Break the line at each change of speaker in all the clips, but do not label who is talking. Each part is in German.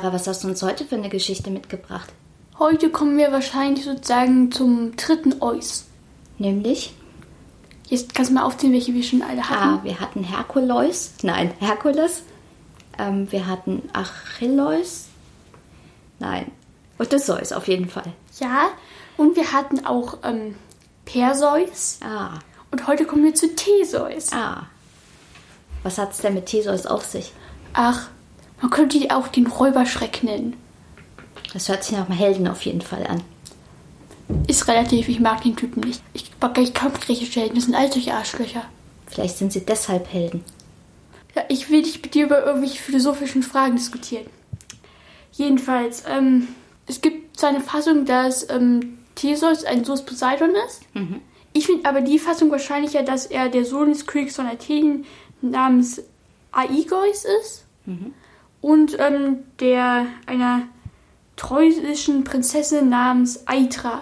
Clara, was hast du uns heute für eine Geschichte mitgebracht?
Heute kommen wir wahrscheinlich sozusagen zum dritten Eus.
Nämlich?
Jetzt kannst du mal aufzählen, welche wir schon alle hatten.
Ah, wir hatten Herkuleus, nein, Herkules. Ähm, wir hatten Achilleus. Nein, Odysseus auf jeden Fall.
Ja, und wir hatten auch ähm, Perseus.
Ah,
Und heute kommen wir zu Theseus.
ah. Was hat es denn mit Theseus auf sich?
Ach, man könnte ihn auch den Räuberschreck nennen.
Das hört sich nach einem Helden auf jeden Fall an.
Ist relativ, ich mag den Typen nicht. Ich mag gleich kaum griechische Helden, das sind all solche Arschlöcher.
Vielleicht sind sie deshalb Helden.
Ja, ich will nicht mit dir über irgendwelche philosophischen Fragen diskutieren. Jedenfalls, ähm, es gibt zwar eine Fassung, dass ähm, Theseus ein Sohn Poseidon ist. Ich finde aber die Fassung wahrscheinlicher, dass er der Sohn des Königs von Athen namens Aigeus ist. Und ähm, der einer treusischen Prinzessin namens Aitra.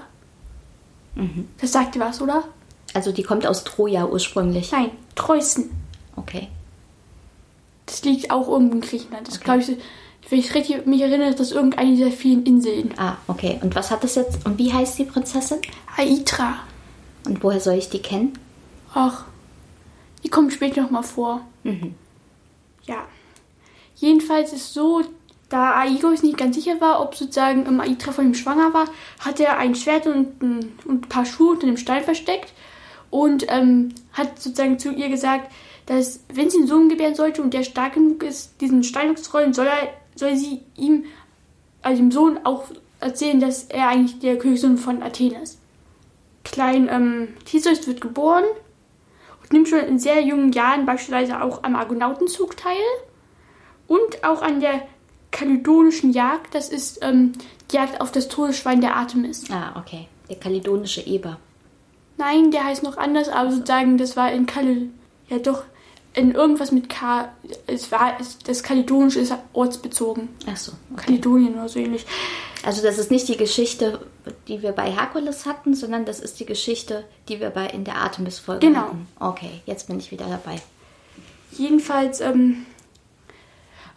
Das sagt dir was, oder?
Also die kommt aus Troja ursprünglich.
Nein, Treußen.
Okay.
Das liegt auch irgendwo in Griechenland. Das glaube ich, wenn ich richtig mich erinnere, ist das irgendeine dieser vielen Inseln.
Ah, okay. Und was hat das jetzt? Und wie heißt die Prinzessin?
Aitra.
Und woher soll ich die kennen?
Ach, die kommen später nochmal vor. Ja. Jedenfalls ist so, da Aigos nicht ganz sicher war, ob sozusagen ähm, Aitra von ihm schwanger war, hat er ein Schwert und ein, und ein paar Schuhe unter dem Stein versteckt und ähm, hat sozusagen zu ihr gesagt, dass wenn sie einen Sohn gebären sollte und der stark genug ist, diesen Stein zu rollen, soll, er, soll sie ihm, also dem Sohn, auch erzählen, dass er eigentlich der Königssohn von Athen ist. Klein ähm, Theseus wird geboren und nimmt schon in sehr jungen Jahren beispielsweise auch am Argonautenzug teil und auch an der kalydonischen Jagd. Das ist ähm, die Jagd auf das Todesschwein der Artemis.
Ah, okay. Der kalidonische Eber.
Nein, der heißt noch anders, aber sozusagen, das war in Kal... Ja, doch, in irgendwas mit K... Es war... Das Kalidonische ist ortsbezogen.
Ach so. Okay.
Kalydonien oder so ähnlich.
Also das ist nicht die Geschichte, die wir bei Herkules hatten, sondern das ist die Geschichte, die wir bei in der Artemis-Folge
Genau.
hatten. Okay, jetzt bin ich wieder dabei.
Jedenfalls, ähm,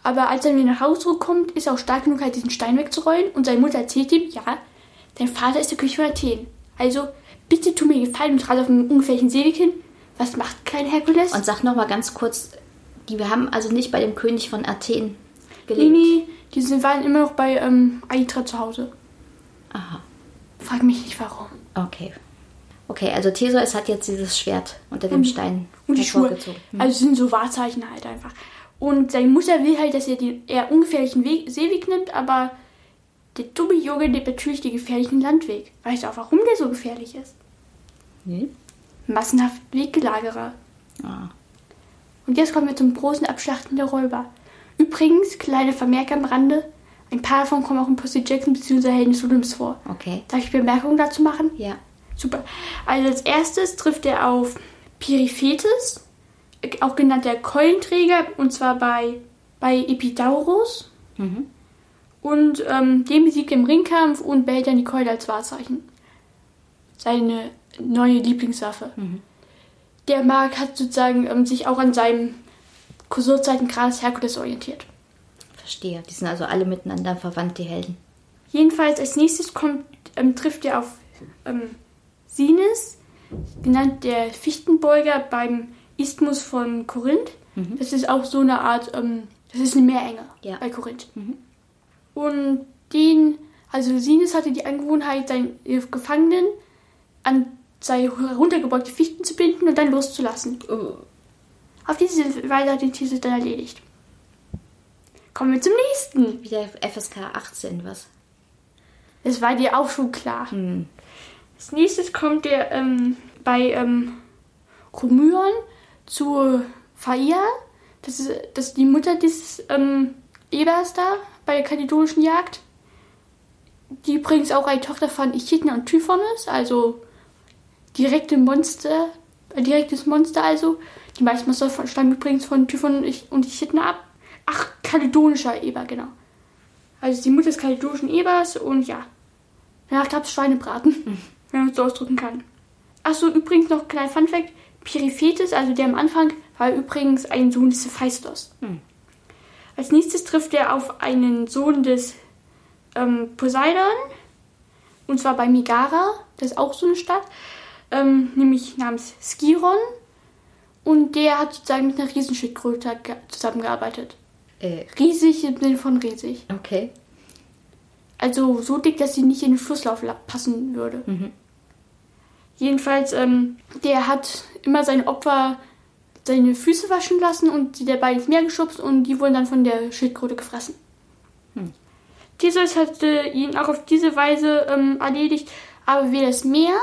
aber als er wieder nach Hause zurückkommt, ist er auch stark genug, halt diesen Stein wegzurollen. Und seine Mutter erzählt ihm, ja, dein Vater ist der König von Athen. Also, bitte tu mir Gefallen und trage auf einen ungefährlichen Seeweg hin. Was macht kleiner Herkules?
Und sag noch mal ganz kurz, die wir haben also nicht bei dem König von Athen
nee,
gelebt.
nee, die sind, waren immer noch bei ähm, Aitra zu Hause.
Aha.
Frag mich nicht, warum.
Okay. Okay, also Theseus hat jetzt dieses Schwert unter dem Stein
Und die Schuhe.
hervorgezogen.
Also sind so Wahrzeichen halt einfach. Und seine Mutter will halt, dass er den eher ungefährlichen Weg, Seeweg nimmt, aber der dumme Junge nimmt natürlich den gefährlichen Landweg. Weißt du auch, warum der so gefährlich ist?
Nee.
Massenhaft Weggelagerer.
Ah.
Und jetzt kommen wir zum großen Abschlachten der Räuber. Übrigens, kleine Vermerke am Rande, ein paar davon kommen auch in Percy Jackson bzw. Helden des Olymps vor.
Okay.
Darf ich Bemerkungen dazu machen?
Ja.
Super. Also als erstes trifft er auf Periphetes, auch genannt der Keulenträger, und zwar bei, bei Epidaurus.
Mhm.
Und ähm, den besiegt er im Ringkampf und behält dann die Keule als Wahrzeichen. Seine neue Lieblingswaffe. Der Mark hat sozusagen ähm, sich auch an seinem Kursorzeitengrades Herkules orientiert.
Verstehe. Die sind also alle miteinander verwandt, die Helden.
Jedenfalls als nächstes kommt, ähm, trifft er auf ähm, Sines, genannt der Fichtenbeuger beim Isthmus von Korinth. Das ist auch so eine Art, ähm, das ist eine Meerenge
Ja.
bei Korinth. Und den, also Sines hatte die Angewohnheit, seinen Gefangenen an seine heruntergebeugte Fichten zu binden und dann loszulassen. Auf diese Weise hat den Theseus dann erledigt. Kommen wir zum nächsten.
Wieder FSK 18, was?
Das war dir auch schon klar.
Hm.
Als nächstes kommt der ähm, bei ähm, Romyon zu Phaia. Das ist, das ist die Mutter dieses ähm, Ebers da, bei der kaledonischen Jagd. Die übrigens auch eine Tochter von Echidna und Typhon ist, also direkte Monster, ein direktes Monster also. Die meisten Monster stammen übrigens von Typhon und Echidna ab. Ach, kaledonischer Eber, genau. Also die Mutter des kaledonischen Ebers und ja. Danach gab es Schweinebraten, mhm. wenn man es so ausdrücken kann. Achso, übrigens noch ein kleiner Funfact. Periphetes, also der am Anfang, war übrigens ein Sohn des Hephaistos. Mhm. Als nächstes trifft er auf einen Sohn des ähm, Poseidon. Und zwar bei Megara, das ist auch so eine Stadt. Ähm, nämlich namens Skiron. Und der hat sozusagen mit einer Riesenschildkröte zusammengearbeitet. Äh. Riesig im Sinne von riesig.
Okay.
Also so dick, dass sie nicht in den Flusslauf passen würde. Mhm. Jedenfalls, ähm, der hat immer seine Opfer seine Füße waschen lassen und sie dabei ins Meer geschubst und die wurden dann von der Schildkröte gefressen. Hm. Theseus hatte ihn auch auf diese Weise ähm, erledigt, aber weder das Meer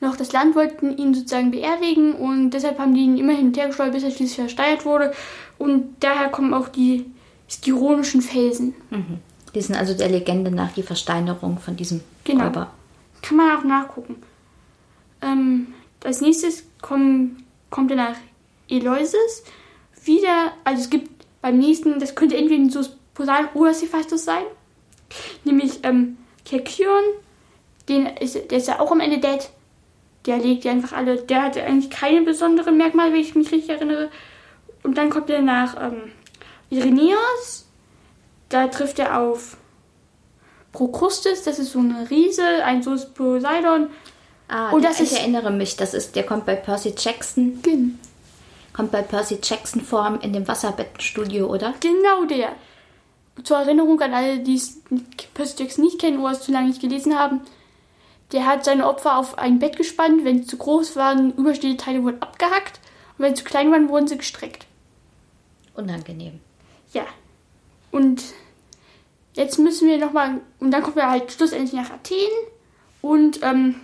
noch das Land wollten ihn sozusagen beerdigen und deshalb haben die ihn immer hin und her gesteuert, bis er schließlich versteiert wurde und daher kommen auch die styronischen Felsen.
Mhm. Die sind also der Legende nach die Versteinerung von diesem
genau. Räuber. Kann man auch nachgucken. Ähm, als nächstes kommen, kommt er nach Eleusis. Wieder, also es gibt beim nächsten, das könnte entweder ein Poseidon oder Hephaistos sein. Nämlich ähm, Kerkion, den ist, der ist ja auch am Ende dead. Der legt ja einfach alle, der hatte eigentlich keine besonderen Merkmale, wenn ich mich richtig erinnere. Und dann kommt er nach ähm, Irenaeus. Da trifft er auf Prokrustes, das ist so eine Riese, ein Soos Poseidon.
Ah, und das ich ist, erinnere mich, das ist, der kommt bei Percy Jackson.
Genau.
Kommt bei Percy Jackson vor in dem Wasserbettenstudio, oder?
Genau der. Zur Erinnerung an alle, die Percy Jackson nicht kennen oder es zu lange nicht gelesen haben. Der hat seine Opfer auf ein Bett gespannt. Wenn sie zu groß waren, überstehende Teile wurden abgehackt. Und wenn sie zu klein waren, wurden sie gestreckt.
Unangenehm.
Ja. Und jetzt müssen wir nochmal. Und dann kommen wir halt schlussendlich nach Athen. Und ähm,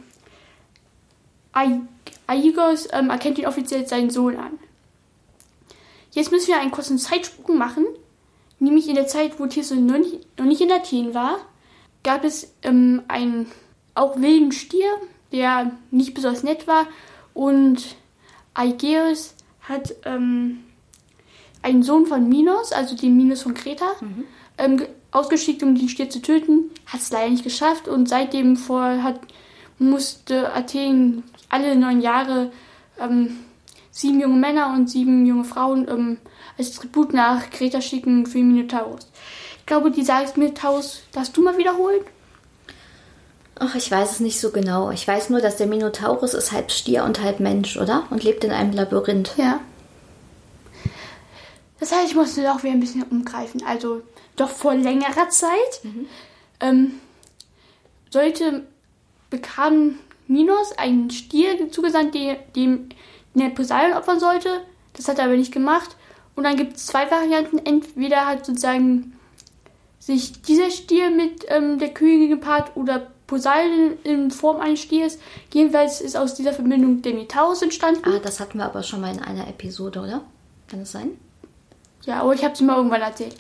Aigos ähm, erkennt ihn offiziell seinen Sohn an. Jetzt müssen wir einen kurzen Zeitsprung machen. Nämlich in der Zeit, wo Tirso noch nicht, noch nicht in Athen war, gab es ähm, einen auch wilden Stier, der nicht besonders nett war. Und Aegeus hat ähm, einen Sohn von Minos, also den Minos von Kreta, mhm. ähm, ausgeschickt, um den Stier zu töten. Hat es leider nicht geschafft und seitdem vor hat, musste Athen alle neun Jahre ähm, sieben junge Männer und sieben junge Frauen ähm, als Tribut nach Kreta schicken für Minotaurus. Ich glaube, die sagt Minotaurus, darfst du mal wiederholen?
Ach, ich weiß es nicht so genau. Ich weiß nur, dass der Minotaurus ist halb Stier und halb Mensch, oder? Und lebt in einem Labyrinth.
Ja. Das heißt, ich musste auch wieder ein bisschen umgreifen. Also doch vor längerer Zeit mhm. ähm, sollte bekam Minos einen Stier zugesandt, dem der Poseidon opfern sollte. Das hat er aber nicht gemacht. Und dann gibt es zwei Varianten. Entweder hat sozusagen sich dieser Stier mit ähm, der Königin gepaart oder Poseidon in Form eines Stiers. Jedenfalls ist aus dieser Verbindung der Minotaurus entstanden.
Ah, das hatten wir aber schon mal in einer Episode, oder? Kann das sein?
Ja, aber ich habe es mal irgendwann erzählt.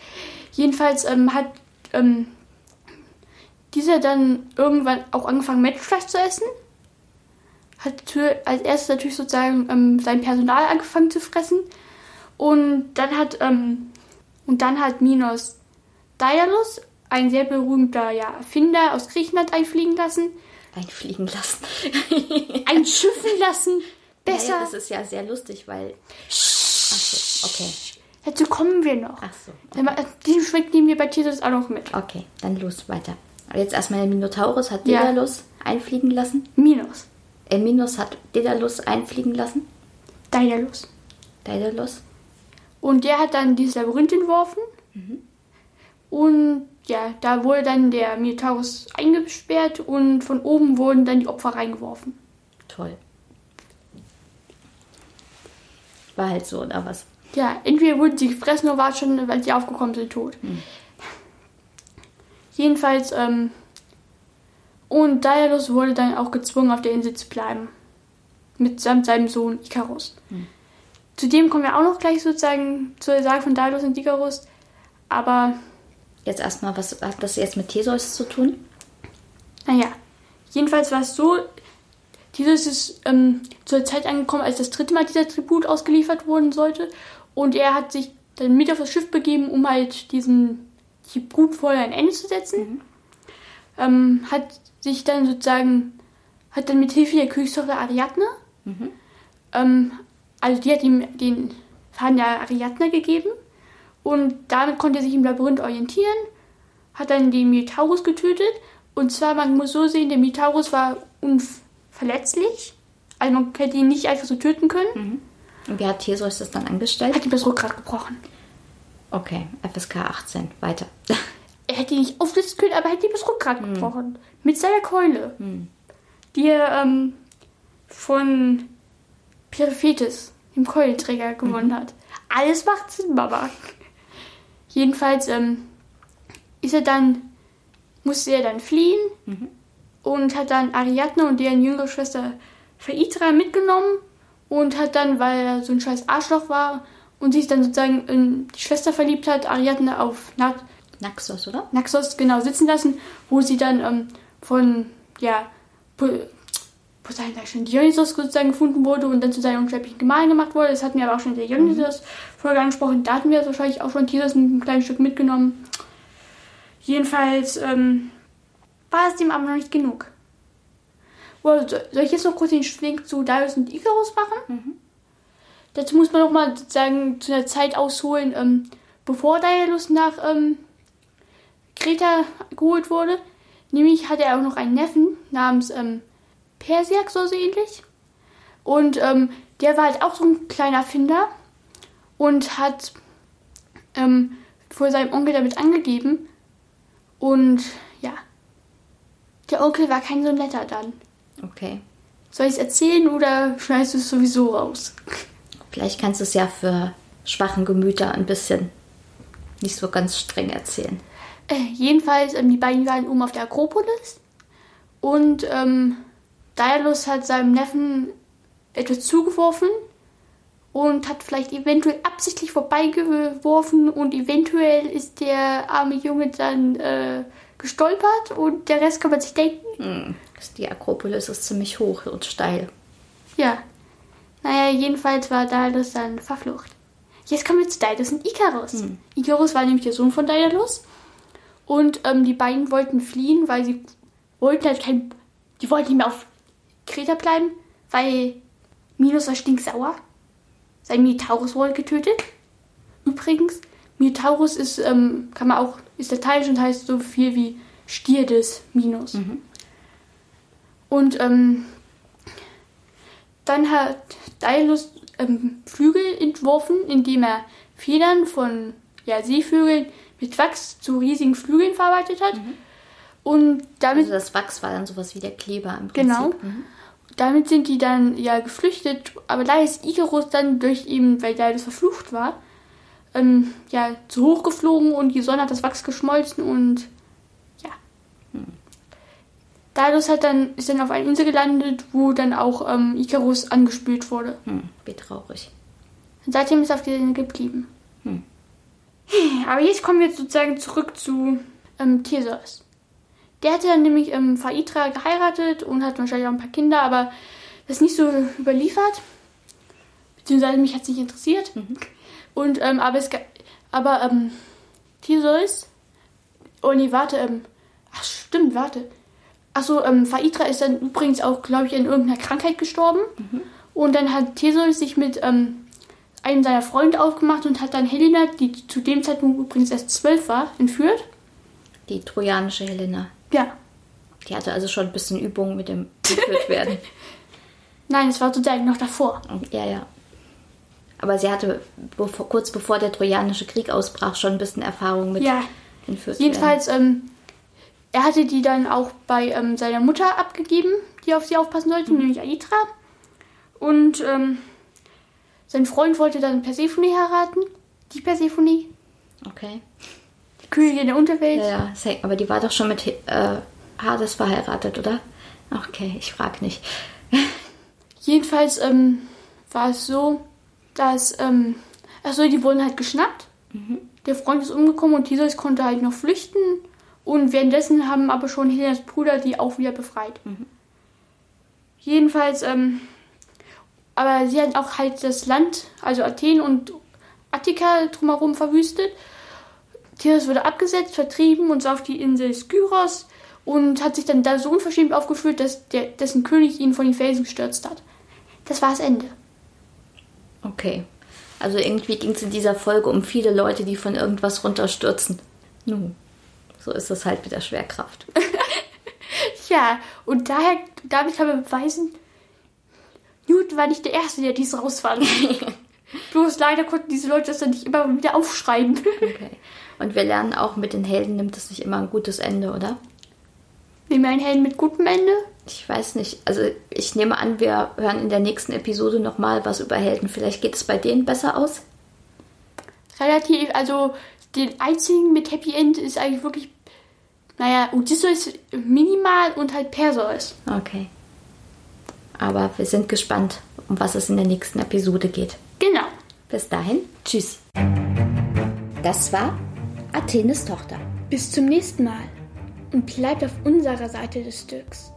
Jedenfalls ähm, hat ähm, dieser dann irgendwann auch angefangen, Menschenfleisch zu essen hat als erstes natürlich sozusagen ähm, sein Personal angefangen zu fressen. Und dann hat, ähm, und dann hat Minos Daedalus, ein sehr berühmter ja, Erfinder aus Griechenland, einfliegen lassen.
Einfliegen lassen.
Einschiffen lassen. Besser.
Naja, das ist ja sehr lustig, weil. Achso, okay.
Dazu kommen wir noch.
Ach so.
Okay. Diesen Schwenk nehmen wir bei Titus auch noch mit.
Okay, dann los weiter. Aber jetzt erstmal der Minotaurus hat Daedalus ja. einfliegen lassen.
Minos.
Minos hat Daedalus einfliegen lassen.
Daedalus.
Daedalus.
Und der hat dann dieses Labyrinth entworfen. Mhm. Und ja, da wurde dann der Minotaurus eingesperrt und von oben wurden dann die Opfer reingeworfen.
Toll. War halt so, oder was?
Ja, entweder wurden sie gefressen oder war schon, weil sie aufgekommen sind, tot. Mhm. Jedenfalls, ähm, und Daedalus wurde dann auch gezwungen, auf der Insel zu bleiben. Mitsamt seinem Sohn Ikarus. Hm. Zudem kommen wir auch noch gleich sozusagen zur Sage von Daedalus und Ikarus. Aber
Jetzt erstmal, was hat das jetzt mit Theseus zu tun?
Naja, jedenfalls war es so, Theseus ist ähm, zur Zeit angekommen, als das dritte Mal dieser Tribut ausgeliefert worden sollte. Und er hat sich dann mit auf das Schiff begeben, um halt diesem Tribut vorher ein Ende zu setzen. Mhm. Ähm, hat sich dann sozusagen, hat dann mit Hilfe der Königstochter Ariadne, mhm. ähm, also die hat ihm den Faden der Ariadne gegeben. Und damit konnte er sich im Labyrinth orientieren, hat dann den Minotaurus getötet. Und zwar, man muss so sehen, der Minotaurus war unverletzlich. Also man hätte ihn nicht einfach so töten können. Mhm.
Und wie hat Theseus das dann angestellt?
Hat ihm das Rückgrat gebrochen.
Okay, FSK 18, weiter.
Hätte ihn nicht auflisten können, aber er hätte ihm das Rückgrat mhm. gebrochen. Mit seiner Keule. Mhm. Die er ähm, von Periphetes, dem Keulenträger, gewonnen mhm. hat. Alles macht Sinn, Mama. Jedenfalls ähm, ist er dann, musste er dann fliehen mhm. und hat dann Ariadne und deren jüngere Schwester Phaedra mitgenommen und hat dann, weil er so ein scheiß Arschloch war und sich dann sozusagen in die Schwester verliebt hat, Ariadne auf Na
Naxos, oder?
Naxos, genau, sitzen lassen, wo sie dann ähm, von, ja, Poseidon sag schon, Dionysos sozusagen gefunden wurde und dann zu seinem unsterblichen Gemahl gemacht wurde. Das hatten wir aber auch schon in der Dionysos-Folge angesprochen. Da hatten wir wahrscheinlich auch schon Theseus ein kleines Stück mitgenommen. Jedenfalls ähm, war es dem aber noch nicht genug. Well, soll ich jetzt noch kurz den Schwenk zu Darius und Icarus machen? Mhm. Dazu muss man noch mal sozusagen zu einer Zeit ausholen, ähm, bevor Daedalus nach ähm, Kreta geholt wurde. Nämlich hatte er auch noch einen Neffen namens ähm, Persiak, so, so ähnlich. Und ähm, der war halt auch so ein kleiner Finder und hat ähm, vor seinem Onkel damit angegeben. Und ja, der Onkel war kein so netter dann.
Okay.
Soll ich es erzählen oder schneidest du es sowieso raus?
Vielleicht kannst du es ja für schwachen Gemüter ein bisschen nicht so ganz streng erzählen.
Äh, jedenfalls, ähm, die beiden waren oben auf der Akropolis und ähm, Daedalus hat seinem Neffen etwas zugeworfen und hat vielleicht eventuell absichtlich vorbeigeworfen und eventuell ist der arme Junge dann äh, gestolpert und der Rest kann man sich denken. Hm,
die Akropolis ist ziemlich hoch und steil.
Ja. Naja, jedenfalls war Daedalus dann verflucht. Jetzt kommen wir zu Daedalus und Icarus. Hm. Icarus war nämlich der Sohn von Daedalus und ähm, die beiden wollten fliehen, weil sie wollten halt kein... Die wollten nicht mehr auf Kreta bleiben, weil Minos war stinksauer. Sein Minotaurus wurde getötet. Übrigens, Minotaurus ist, ähm, kann man auch, ist lateinisch und heißt so viel wie Stier des Minos. Mhm. Und ähm, dann hat Daedalus ähm, Flügel entworfen, indem er Federn von ja, Seevögeln mit Wachs zu riesigen Flügeln verarbeitet hat. Mhm. Und damit.
Also das Wachs war dann sowas wie der Kleber im
Prinzip. Genau. Mhm. Damit sind die dann ja geflüchtet, aber da ist Icarus dann durch ihn, weil der das verflucht war, ähm, ja, zu hoch geflogen und die Sonne hat das Wachs geschmolzen und ja. Hm. Daedalus hat dann, ist dann auf einer Insel gelandet, wo dann auch ähm, Icarus angespült wurde.
Hm, wie traurig.
Und seitdem ist er auf dieser Insel geblieben. Hm. Aber jetzt kommen wir sozusagen zurück zu ähm, Theseus. Der hatte nämlich ähm, Phaedra geheiratet und hat wahrscheinlich auch ein paar Kinder, aber das ist nicht so überliefert. Beziehungsweise mich hat es nicht interessiert. Mhm. Und, ähm, aber es aber, ähm, Theseus. Oh nee, warte, ähm, ach stimmt, warte. Achso, ähm, Phaedra ist dann übrigens auch, glaube ich, in irgendeiner Krankheit gestorben. Mhm. Und dann hat Theseus sich mit ähm, einem seiner Freunde aufgemacht und hat dann Helena, die zu dem Zeitpunkt übrigens erst zwölf war, entführt.
Die trojanische Helena.
Ja.
Die hatte also schon ein bisschen Übung mit dem geführt werden.
Nein, es war sozusagen noch davor.
Ja, ja. Aber sie hatte bevor, kurz bevor der Trojanische Krieg ausbrach schon ein bisschen Erfahrung mit
ja. entführt Jedenfalls, ähm, er hatte die dann auch bei ähm, seiner Mutter abgegeben, die auf sie aufpassen sollte, mhm. nämlich Aitra. Und ähm, sein Freund wollte dann Persephone heiraten. Die Persephone.
Okay.
Königin der Unterwelt.
Ja, ja, aber die war doch schon mit äh, Hades verheiratet, oder? Okay, ich frag nicht.
Jedenfalls ähm, war es so, dass, ähm, achso, die wurden halt geschnappt Der Freund ist umgekommen und Theseus konnte halt noch flüchten. Und währenddessen haben aber schon Helenas Brüder die auch wieder befreit. Jedenfalls, ähm, aber sie hat auch halt das Land, also Athen und Attika drumherum verwüstet. Theseus wurde abgesetzt, vertrieben und so auf die Insel Skyros und hat sich dann da so unverschämt aufgeführt, dass der, dessen König ihn von den Felsen gestürzt hat. Das war das Ende.
Okay. Also irgendwie ging es in dieser Folge um viele Leute, die von irgendwas runterstürzen. Nun, so ist es halt mit der Schwerkraft.
Ja, und daher, damit kann man beweisen, Newton war nicht der Erste, der dies rausfand. Bloß leider konnten diese Leute das dann nicht immer wieder aufschreiben.
Okay. Und wir lernen auch, mit den Helden nimmt es nicht immer ein gutes Ende, oder?
Nehmen wir einen Helden mit gutem Ende?
Ich weiß nicht. Also ich nehme an, wir hören in der nächsten Episode nochmal was über Helden. Vielleicht geht es bei denen besser aus.
Relativ, also den einzigen mit Happy End ist eigentlich wirklich, naja, Odysseus minimal und halt Perseus.
Okay. Aber wir sind gespannt, um was es in der nächsten Episode geht.
Genau.
Bis dahin, tschüss. Das war Athenes Tochter.
Bis zum nächsten Mal und bleibt auf unserer Seite des Stücks.